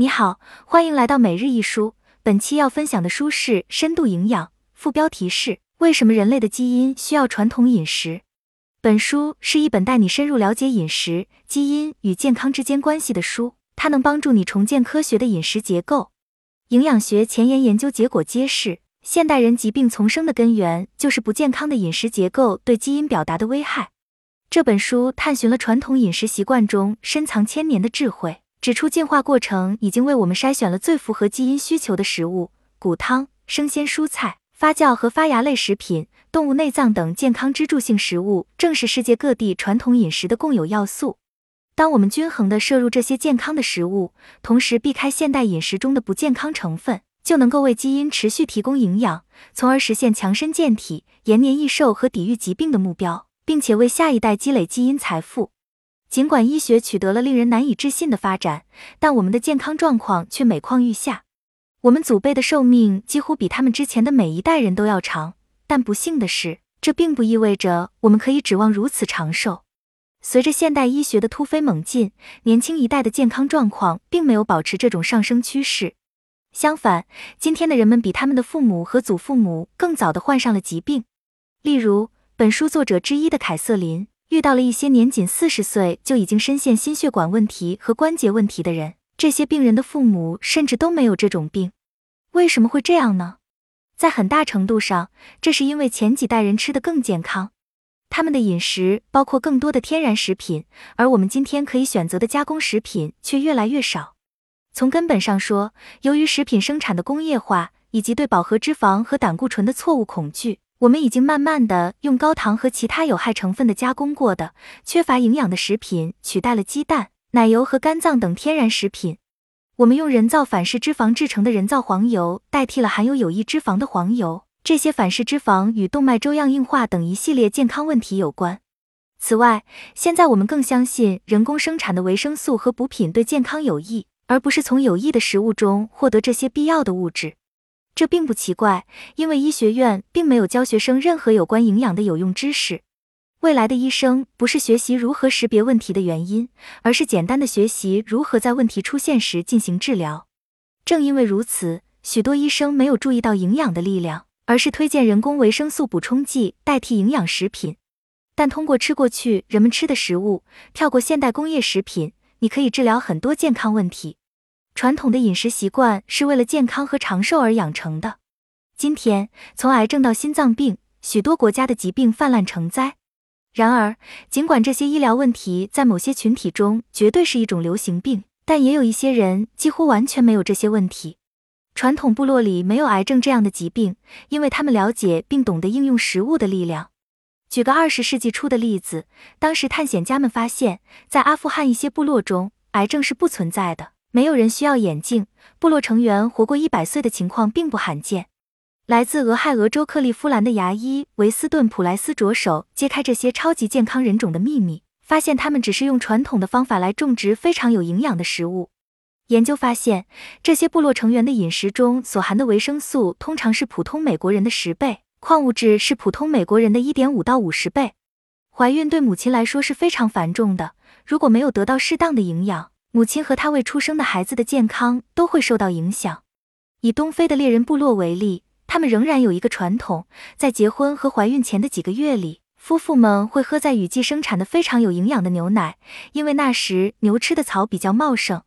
你好，欢迎来到每日一书。本期要分享的书是《深度营养》，副标题是“为什么人类的基因需要传统饮食”。本书是一本带你深入了解饮食、基因与健康之间关系的书，它能帮助你重建科学的饮食结构。营养学前沿研究结果揭示，现代人疾病丛生的根源就是不健康的饮食结构对基因表达的危害。这本书探寻了传统饮食习惯中深藏千年的智慧。指出，进化过程已经为我们筛选了最符合基因需求的食物，谷汤、生鲜蔬菜、发酵和发芽类食品、动物内脏等健康支柱性食物，正是世界各地传统饮食的共有要素。当我们均衡地摄入这些健康的食物，同时避开现代饮食中的不健康成分，就能够为基因持续提供营养，从而实现强身健体、延年益寿和抵御疾病的目标，并且为下一代积累基因财富。尽管医学取得了令人难以置信的发展，但我们的健康状况却每况愈下。我们祖辈的寿命几乎比他们之前的每一代人都要长，但不幸的是，这并不意味着我们可以指望如此长寿。随着现代医学的突飞猛进，年轻一代的健康状况并没有保持这种上升趋势。相反，今天的人们比他们的父母和祖父母更早的患上了疾病。例如，本书作者之一的凯瑟琳。遇到了一些年仅四十岁就已经深陷心血管问题和关节问题的人，这些病人的父母甚至都没有这种病。为什么会这样呢？在很大程度上，这是因为前几代人吃的更健康，他们的饮食包括更多的天然食品，而我们今天可以选择的加工食品却越来越少。从根本上说，由于食品生产的工业化以及对饱和脂肪和胆固醇的错误恐惧。我们已经慢慢的用高糖和其他有害成分的加工过的、缺乏营养的食品取代了鸡蛋、奶油和肝脏等天然食品。我们用人造反式脂肪制成的人造黄油代替了含有有益脂肪的黄油。这些反式脂肪与动脉粥样硬化等一系列健康问题有关。此外，现在我们更相信人工生产的维生素和补品对健康有益，而不是从有益的食物中获得这些必要的物质。这并不奇怪，因为医学院并没有教学生任何有关营养的有用知识。未来的医生不是学习如何识别问题的原因，而是简单的学习如何在问题出现时进行治疗。正因为如此，许多医生没有注意到营养的力量，而是推荐人工维生素补充剂代替营养食品。但通过吃过去人们吃的食物，跳过现代工业食品，你可以治疗很多健康问题。传统的饮食习惯是为了健康和长寿而养成的。今天，从癌症到心脏病，许多国家的疾病泛滥成灾。然而，尽管这些医疗问题在某些群体中绝对是一种流行病，但也有一些人几乎完全没有这些问题。传统部落里没有癌症这样的疾病，因为他们了解并懂得应用食物的力量。举个二十世纪初的例子，当时探险家们发现，在阿富汗一些部落中，癌症是不存在的。没有人需要眼镜，部落成员活过一百岁的情况并不罕见。来自俄亥俄州克利夫兰的牙医维斯顿普莱斯着手揭开这些超级健康人种的秘密，发现他们只是用传统的方法来种植非常有营养的食物。研究发现，这些部落成员的饮食中所含的维生素通常是普通美国人的十倍，矿物质是普通美国人的一点五到五十倍。怀孕对母亲来说是非常繁重的，如果没有得到适当的营养。母亲和她未出生的孩子的健康都会受到影响。以东非的猎人部落为例，他们仍然有一个传统，在结婚和怀孕前的几个月里，夫妇们会喝在雨季生产的非常有营养的牛奶，因为那时牛吃的草比较茂盛。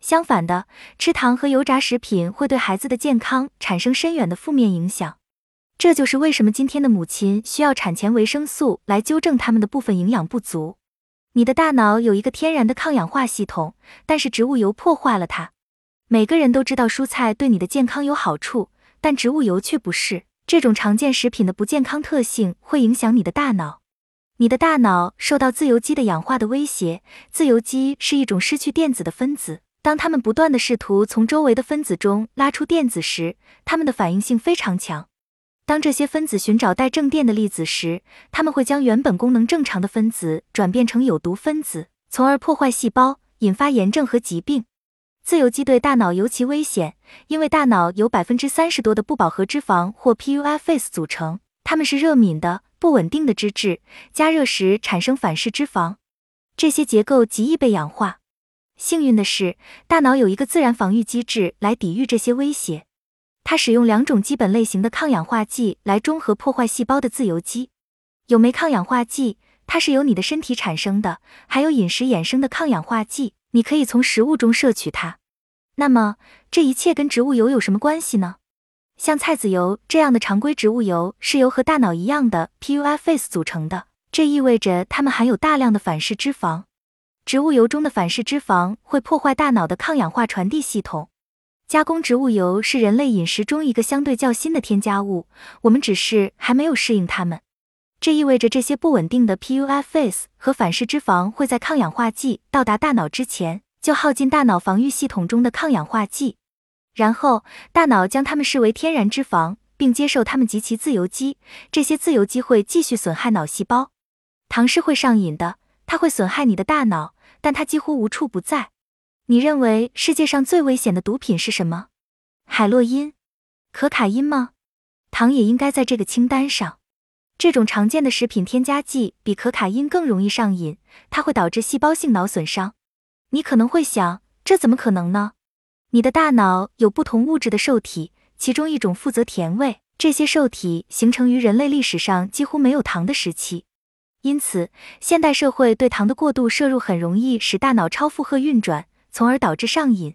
相反的，吃糖和油炸食品会对孩子的健康产生深远的负面影响。这就是为什么今天的母亲需要产前维生素来纠正他们的部分营养不足。你的大脑有一个天然的抗氧化系统，但是植物油破坏了它。每个人都知道蔬菜对你的健康有好处，但植物油却不是。这种常见食品的不健康特性会影响你的大脑。你的大脑受到自由基的氧化的威胁。自由基是一种失去电子的分子，当它们不断的试图从周围的分子中拉出电子时，它们的反应性非常强。当这些分子寻找带正电的粒子时，它们会将原本功能正常的分子转变成有毒分子，从而破坏细胞，引发炎症和疾病。自由基对大脑尤其危险，因为大脑由百分之三十多的不饱和脂肪或 PUFAs 组成，它们是热敏的、不稳定的脂质，加热时产生反式脂肪，这些结构极易被氧化。幸运的是，大脑有一个自然防御机制来抵御这些威胁。它使用两种基本类型的抗氧化剂来中和破坏细胞的自由基。有酶抗氧化剂，它是由你的身体产生的；还有饮食衍生的抗氧化剂，你可以从食物中摄取它。那么，这一切跟植物油有什么关系呢？像菜籽油这样的常规植物油是由和大脑一样的 PUFAs 组成的，这意味着它们含有大量的反式脂肪。植物油中的反式脂肪会破坏大脑的抗氧化传递系统。加工植物油是人类饮食中一个相对较新的添加物，我们只是还没有适应它们。这意味着这些不稳定的 PUFAs 和反式脂肪会在抗氧化剂到达大脑之前就耗尽大脑防御系统中的抗氧化剂，然后大脑将它们视为天然脂肪，并接受它们及其自由基。这些自由基会继续损害脑细胞。糖是会上瘾的，它会损害你的大脑。但它几乎无处不在。你认为世界上最危险的毒品是什么？海洛因、可卡因吗？糖也应该在这个清单上。这种常见的食品添加剂比可卡因更容易上瘾，它会导致细胞性脑损伤。你可能会想，这怎么可能呢？你的大脑有不同物质的受体，其中一种负责甜味。这些受体形成于人类历史上几乎没有糖的时期。因此，现代社会对糖的过度摄入很容易使大脑超负荷运转，从而导致上瘾。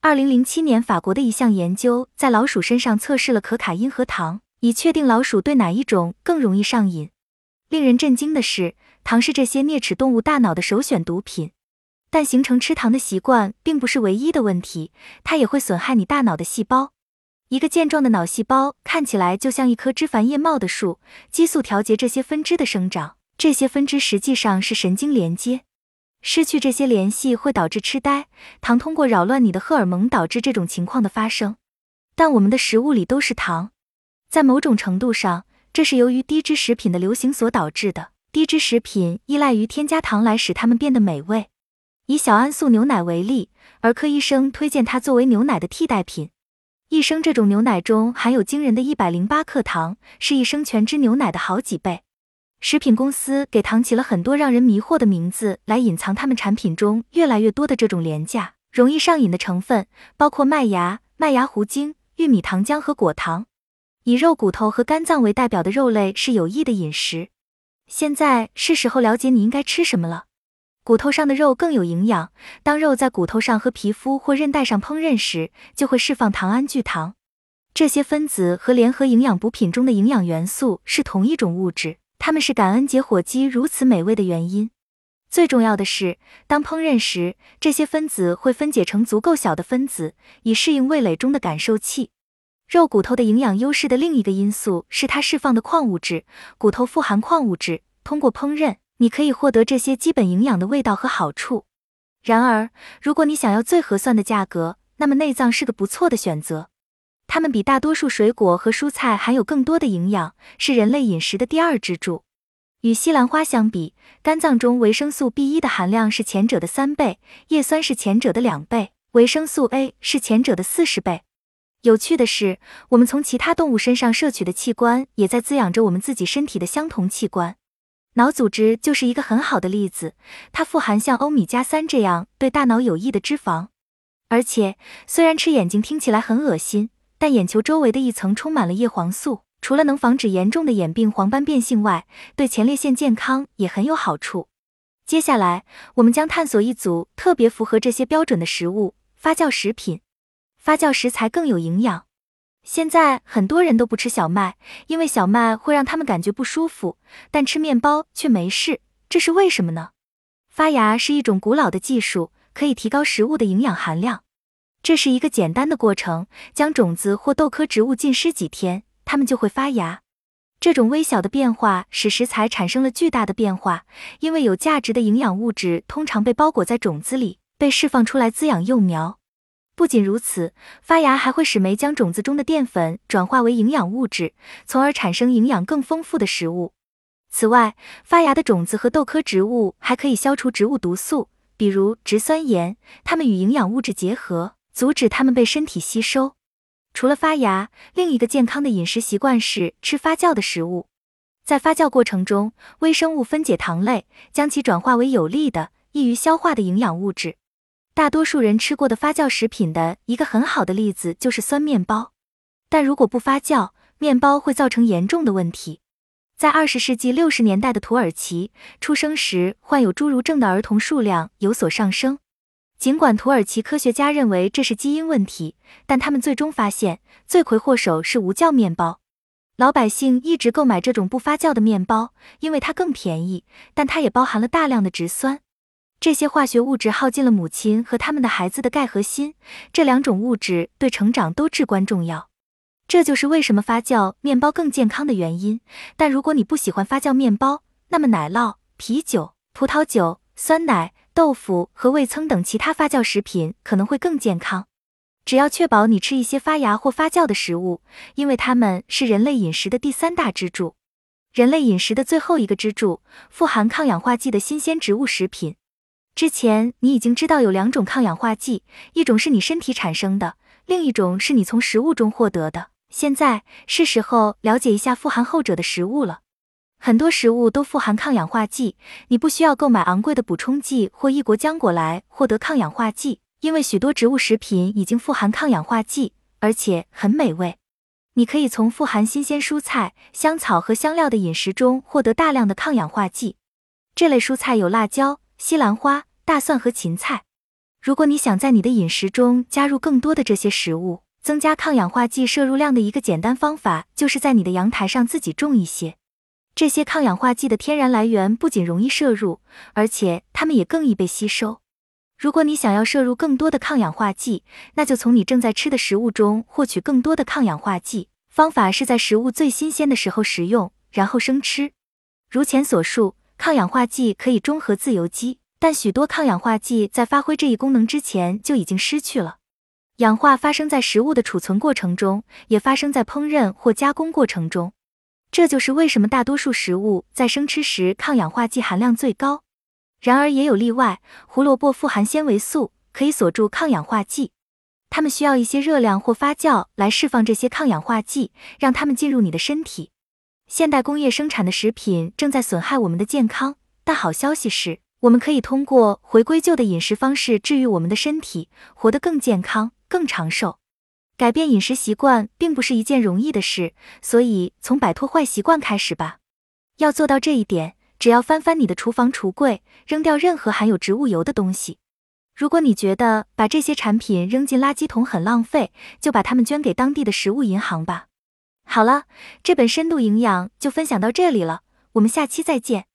二零零七年，法国的一项研究在老鼠身上测试了可卡因和糖，以确定老鼠对哪一种更容易上瘾。令人震惊的是，糖是这些啮齿动物大脑的首选毒品。但形成吃糖的习惯并不是唯一的问题，它也会损害你大脑的细胞。一个健壮的脑细胞看起来就像一棵枝繁叶茂的树，激素调节这些分支的生长。这些分支实际上是神经连接，失去这些联系会导致痴呆。糖通过扰乱你的荷尔蒙导致这种情况的发生。但我们的食物里都是糖，在某种程度上，这是由于低脂食品的流行所导致的。低脂食品依赖于添加糖来使它们变得美味。以小安素牛奶为例，儿科医生推荐它作为牛奶的替代品。一升这种牛奶中含有惊人的一百零八克糖，是一升全脂牛奶的好几倍。食品公司给糖起了很多让人迷惑的名字，来隐藏他们产品中越来越多的这种廉价、容易上瘾的成分，包括麦芽、麦芽糊精、玉米糖浆和果糖。以肉骨头和肝脏为代表的肉类是有益的饮食。现在是时候了解你应该吃什么了。骨头上的肉更有营养。当肉在骨头上和皮肤或韧带上烹饪时，就会释放糖胺聚糖。这些分子和联合营养补品中的营养元素是同一种物质。它们是感恩节火鸡如此美味的原因。最重要的是，当烹饪时，这些分子会分解成足够小的分子，以适应味蕾中的感受器。肉骨头的营养优势的另一个因素是它释放的矿物质。骨头富含矿物质，通过烹饪，你可以获得这些基本营养的味道和好处。然而，如果你想要最合算的价格，那么内脏是个不错的选择。它们比大多数水果和蔬菜含有更多的营养，是人类饮食的第二支柱。与西兰花相比，肝脏中维生素 B 一的含量是前者的三倍，叶酸是前者的两倍，维生素 A 是前者的四十倍。有趣的是，我们从其他动物身上摄取的器官，也在滋养着我们自己身体的相同器官。脑组织就是一个很好的例子，它富含像欧米伽三这样对大脑有益的脂肪，而且虽然吃眼睛听起来很恶心。但眼球周围的一层充满了叶黄素，除了能防止严重的眼病黄斑变性外，对前列腺健康也很有好处。接下来，我们将探索一组特别符合这些标准的食物——发酵食品。发酵食材更有营养。现在很多人都不吃小麦，因为小麦会让他们感觉不舒服，但吃面包却没事，这是为什么呢？发芽是一种古老的技术，可以提高食物的营养含量。这是一个简单的过程，将种子或豆科植物浸湿几天，它们就会发芽。这种微小的变化使食材产生了巨大的变化，因为有价值的营养物质通常被包裹在种子里，被释放出来滋养幼苗。不仅如此，发芽还会使酶将种子中的淀粉转化为营养物质，从而产生营养更丰富的食物。此外，发芽的种子和豆科植物还可以消除植物毒素，比如植酸盐，它们与营养物质结合。阻止它们被身体吸收。除了发芽，另一个健康的饮食习惯是吃发酵的食物。在发酵过程中，微生物分解糖类，将其转化为有利的、易于消化的营养物质。大多数人吃过的发酵食品的一个很好的例子就是酸面包，但如果不发酵，面包会造成严重的问题。在二十世纪六十年代的土耳其，出生时患有侏儒症的儿童数量有所上升。尽管土耳其科学家认为这是基因问题，但他们最终发现罪魁祸首是无酵面包。老百姓一直购买这种不发酵的面包，因为它更便宜，但它也包含了大量的植酸。这些化学物质耗尽了母亲和他们的孩子的钙和锌，这两种物质对成长都至关重要。这就是为什么发酵面包更健康的原因。但如果你不喜欢发酵面包，那么奶酪、啤酒、葡萄酒、酸奶、豆腐和味噌等其他发酵食品可能会更健康。只要确保你吃一些发芽或发酵的食物，因为它们是人类饮食的第三大支柱。人类饮食的最后一个支柱，富含抗氧化剂的新鲜植物食品。之前你已经知道有两种抗氧化剂，一种是你身体产生的，另一种是你从食物中获得的。现在是时候了解一下富含后者的食物了。很多食物都富含抗氧化剂，你不需要购买昂贵的补充剂或异国浆果来获得抗氧化剂，因为许多植物食品已经富含抗氧化剂，而且很美味。你可以从富含新鲜蔬菜、香草和香料的饮食中获得大量的抗氧化剂。这类蔬菜有辣椒。西兰花、大蒜和芹菜。如果你想在你的饮食中加入更多的这些食物，增加抗氧化剂摄入量的一个简单方法，就是在你的阳台上自己种一些。这些抗氧化剂的天然来源不仅容易摄入，而且它们也更易被吸收。如果你想要摄入更多的抗氧化剂，那就从你正在吃的食物中获取更多的抗氧化剂。方法是在食物最新鲜的时候食用，然后生吃。如前所述。抗氧化剂可以中和自由基，但许多抗氧化剂在发挥这一功能之前就已经失去了。氧化发生在食物的储存过程中，也发生在烹饪或加工过程中。这就是为什么大多数食物在生吃时抗氧化剂含量最高。然而也有例外，胡萝卜富含纤维素，可以锁住抗氧化剂。它们需要一些热量或发酵来释放这些抗氧化剂，让它们进入你的身体。现代工业生产的食品正在损害我们的健康，但好消息是，我们可以通过回归旧的饮食方式治愈我们的身体，活得更健康、更长寿。改变饮食习惯并不是一件容易的事，所以从摆脱坏习惯开始吧。要做到这一点，只要翻翻你的厨房橱柜，扔掉任何含有植物油的东西。如果你觉得把这些产品扔进垃圾桶很浪费，就把它们捐给当地的食物银行吧。好了，这本深度营养就分享到这里了，我们下期再见。